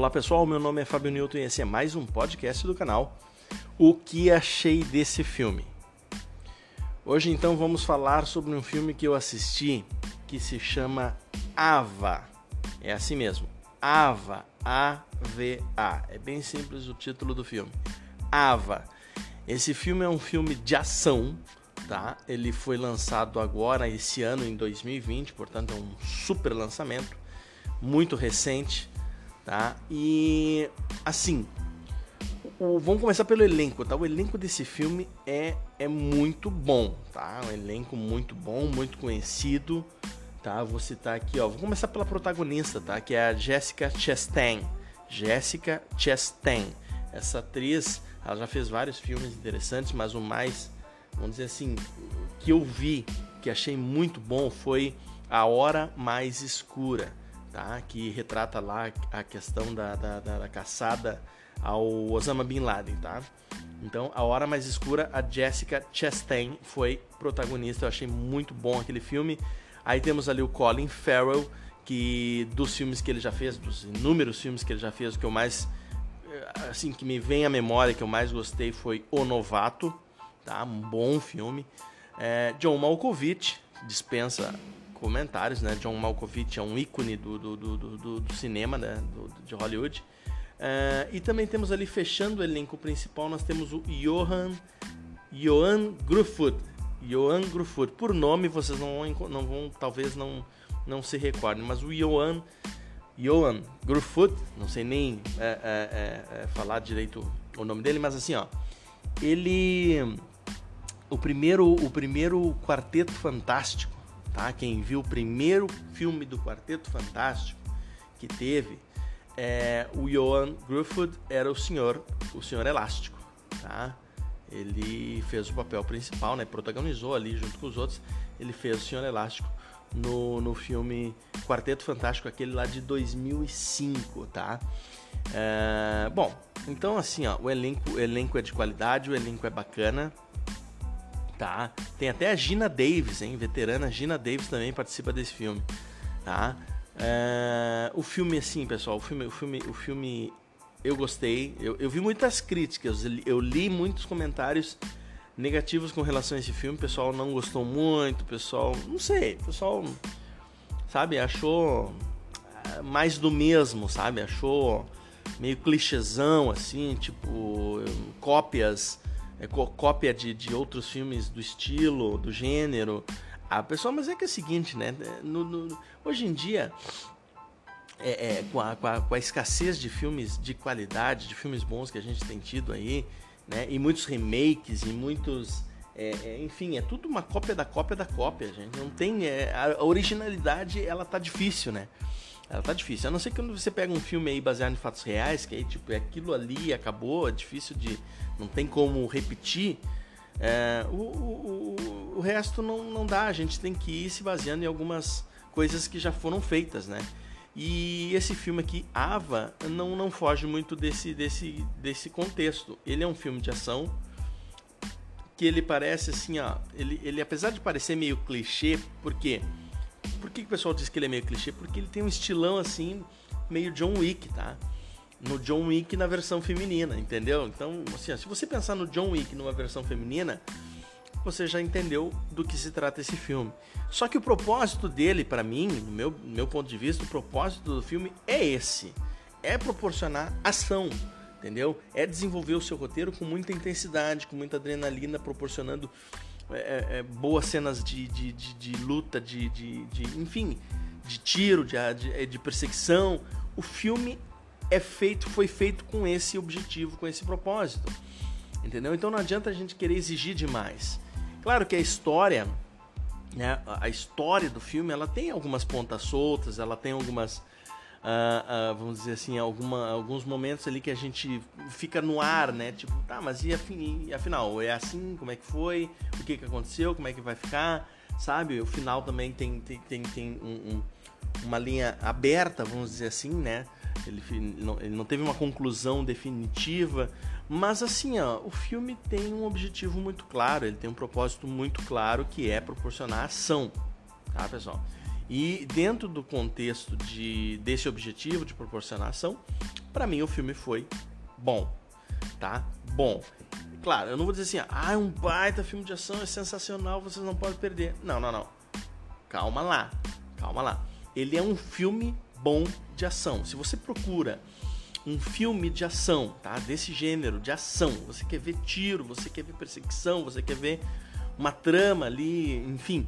Olá pessoal, meu nome é Fábio Newton e esse é mais um podcast do canal. O que achei desse filme? Hoje então vamos falar sobre um filme que eu assisti que se chama Ava. É assim mesmo, Ava, A-V-A. É bem simples o título do filme. Ava. Esse filme é um filme de ação, tá? Ele foi lançado agora esse ano em 2020, portanto é um super lançamento, muito recente tá? E assim, o, vamos começar pelo elenco, tá? O elenco desse filme é, é muito bom, tá? Um elenco muito bom, muito conhecido, tá? Vou citar aqui, ó. Vou começar pela protagonista, tá? Que é a Jessica Chastain. Jessica Chastain. Essa atriz, ela já fez vários filmes interessantes, mas o mais, vamos dizer assim, que eu vi, que achei muito bom foi A Hora Mais Escura tá? que retrata lá a questão da, da, da, da caçada ao Osama Bin Laden. Tá? Então, A Hora Mais Escura, a Jessica Chastain foi protagonista. Eu achei muito bom aquele filme. Aí temos ali o Colin Farrell, que dos filmes que ele já fez, dos inúmeros filmes que ele já fez, o que eu mais eh, assim que me vem à memória que eu mais gostei foi O Novato, tá? Um bom filme. É, John Malkovich dispensa comentários, né? John Malkovich é um ícone do, do, do, do, do cinema, né? De Hollywood. Uh, e também temos ali, fechando o elenco principal, nós temos o Johan, Johan Gruffudd. Johan Gruffudd. Por nome, vocês não vão, não vão talvez não, não se recordem, mas o Johan, Johan Gruffudd, não sei nem é, é, é, falar direito o nome dele, mas assim, ó, ele... O primeiro, o primeiro Quarteto Fantástico tá? Quem viu o primeiro filme do Quarteto Fantástico que teve, é, o Johan Gruffudd era o senhor, o senhor elástico, tá? Ele fez o papel principal, né? Protagonizou ali junto com os outros. Ele fez o senhor elástico no, no filme Quarteto Fantástico, aquele lá de 2005, tá? É, bom, então assim, ó, o elenco, o elenco é de qualidade, o elenco é bacana, tá? Tem até a Gina Davis, hein? Veterana Gina Davis também participa desse filme, tá? É... o filme, assim, pessoal, o filme, o filme, o filme eu gostei. Eu, eu vi muitas críticas, eu li muitos comentários negativos com relação a esse filme. O pessoal não gostou muito, o pessoal, não sei, o pessoal, sabe, achou é, mais do mesmo, sabe? Achou meio clichêzão, assim, tipo, cópias é, cópia de, de outros filmes do estilo, do gênero. Ah, pessoal, mas é que é o seguinte, né? No, no, hoje em dia, é, é, com, a, com, a, com, a, escassez de filmes de qualidade, de filmes bons que a gente tem tido aí, né? E muitos remakes e muitos. É, é enfim, é tudo uma cópia da cópia da cópia, gente. Não tem. É, a originalidade, ela tá difícil, né? Ela tá difícil. A não ser que quando você pega um filme aí baseado em fatos reais, que aí, tipo, é aquilo ali acabou, é difícil de. não tem como repetir. É, o, o, o, resto não, não dá. A gente tem que ir se baseando em algumas coisas que já foram feitas, né? E esse filme aqui, Ava, não, não foge muito desse, desse, desse contexto. Ele é um filme de ação que ele parece assim, ó. Ele, ele apesar de parecer meio clichê, porque quê? Por que, que o pessoal diz que ele é meio clichê? Porque ele tem um estilão assim, meio John Wick, tá? No John Wick na versão feminina, entendeu? Então, assim, ó, se você pensar no John Wick numa versão feminina, você já entendeu do que se trata esse filme. Só que o propósito dele, para mim, no meu, meu ponto de vista, o propósito do filme é esse: é proporcionar ação, entendeu? É desenvolver o seu roteiro com muita intensidade, com muita adrenalina, proporcionando é, é, é, boas cenas de, de, de, de luta, de, de, de, enfim, de tiro, de, de, é, de perseguição. O filme é feito, foi feito com esse objetivo, com esse propósito. Entendeu? Então não adianta a gente querer exigir demais. Claro que a história, né, a história do filme, ela tem algumas pontas soltas, ela tem algumas Uh, uh, vamos dizer assim, alguma, alguns momentos ali que a gente fica no ar, né? Tipo, tá, mas e, afinal, é assim? Como é que foi? O que, que aconteceu? Como é que vai ficar? Sabe? O final também tem, tem, tem, tem um, um, uma linha aberta, vamos dizer assim, né? Ele não, ele não teve uma conclusão definitiva, mas assim, ó, o filme tem um objetivo muito claro, ele tem um propósito muito claro que é proporcionar ação, tá, pessoal? E dentro do contexto de, desse objetivo de proporcionar ação, para mim o filme foi bom, tá? Bom. Claro, eu não vou dizer assim, ah, é um baita filme de ação, é sensacional, vocês não podem perder. Não, não, não. Calma lá, calma lá. Ele é um filme bom de ação. Se você procura um filme de ação, tá? Desse gênero, de ação, você quer ver tiro, você quer ver perseguição, você quer ver uma trama ali, enfim,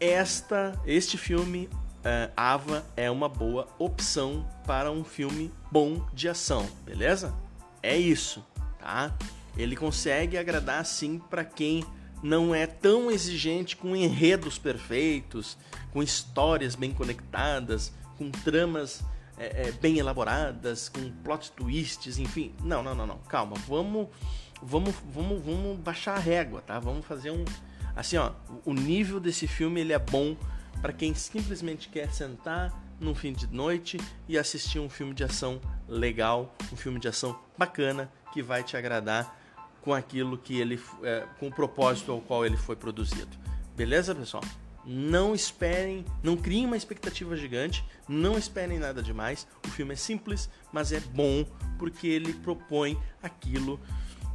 esta, este filme uh, Ava é uma boa opção para um filme bom de ação, beleza? É isso, tá? Ele consegue agradar sim para quem não é tão exigente com enredos perfeitos, com histórias bem conectadas, com tramas é, é, bem elaboradas, com plot twists, enfim. Não, não, não, não. Calma, vamos, vamos, vamos, vamos baixar a régua, tá? Vamos fazer um, Assim, ó, o nível desse filme ele é bom para quem simplesmente quer sentar num fim de noite e assistir um filme de ação legal, um filme de ação bacana que vai te agradar com aquilo que ele, é, com o propósito ao qual ele foi produzido. Beleza, pessoal? Não esperem, não criem uma expectativa gigante, não esperem nada demais. O filme é simples, mas é bom porque ele propõe aquilo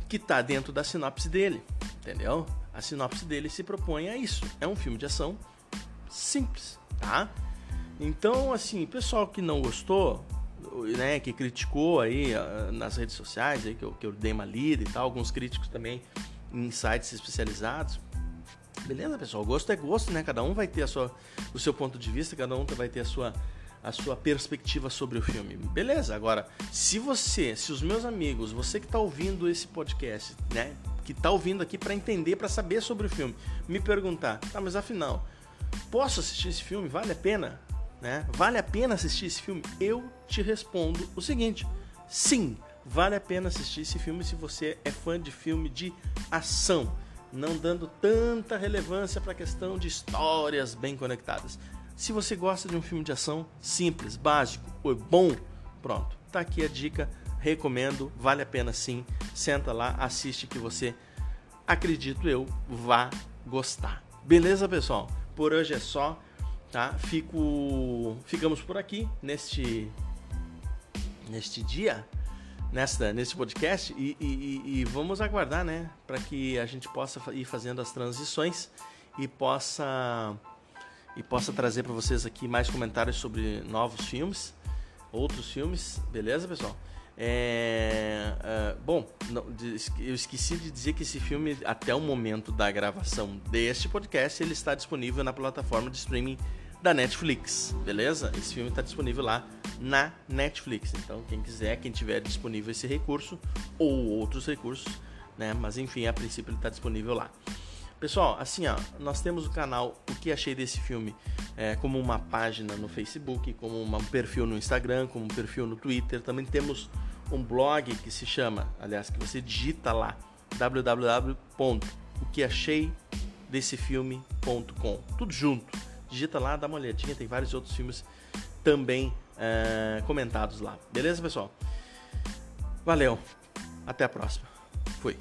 que está dentro da sinopse dele, entendeu? A sinopse dele se propõe a isso. É um filme de ação simples, tá? Então, assim, pessoal que não gostou, né, que criticou aí ah, nas redes sociais, aí que eu, que eu dei uma lida e tal, alguns críticos também em sites especializados. Beleza, pessoal? Gosto é gosto, né? Cada um vai ter a sua, o seu ponto de vista, cada um vai ter a sua, a sua perspectiva sobre o filme. Beleza? Agora, se você, se os meus amigos, você que está ouvindo esse podcast, né, que está ouvindo aqui para entender, para saber sobre o filme, me perguntar, tá, mas afinal, posso assistir esse filme? Vale a pena? Né? Vale a pena assistir esse filme? Eu te respondo o seguinte: sim, vale a pena assistir esse filme se você é fã de filme de ação, não dando tanta relevância para a questão de histórias bem conectadas. Se você gosta de um filme de ação simples, básico, bom, pronto, tá aqui a dica recomendo, vale a pena sim. Senta lá, assiste que você, acredito eu, vá gostar. Beleza, pessoal? Por hoje é só, tá? Fico, ficamos por aqui neste neste dia, nesta neste podcast e, e, e vamos aguardar, né, para que a gente possa ir fazendo as transições e possa e possa trazer para vocês aqui mais comentários sobre novos filmes, outros filmes, beleza, pessoal? É, uh, bom, não, eu esqueci de dizer que esse filme, até o momento da gravação deste podcast, ele está disponível na plataforma de streaming da Netflix, beleza? Esse filme está disponível lá na Netflix. Então, quem quiser, quem tiver disponível esse recurso ou outros recursos, né? Mas enfim, a princípio ele está disponível lá. Pessoal, assim ó, nós temos o canal O que achei desse filme é, como uma página no Facebook, como um perfil no Instagram, como um perfil no Twitter. Também temos um blog que se chama, aliás, que você digita lá www.oqueacheidessefilme.com. Tudo junto. Digita lá, dá uma olhadinha, tem vários outros filmes também é, comentados lá. Beleza, pessoal? Valeu. Até a próxima. Fui.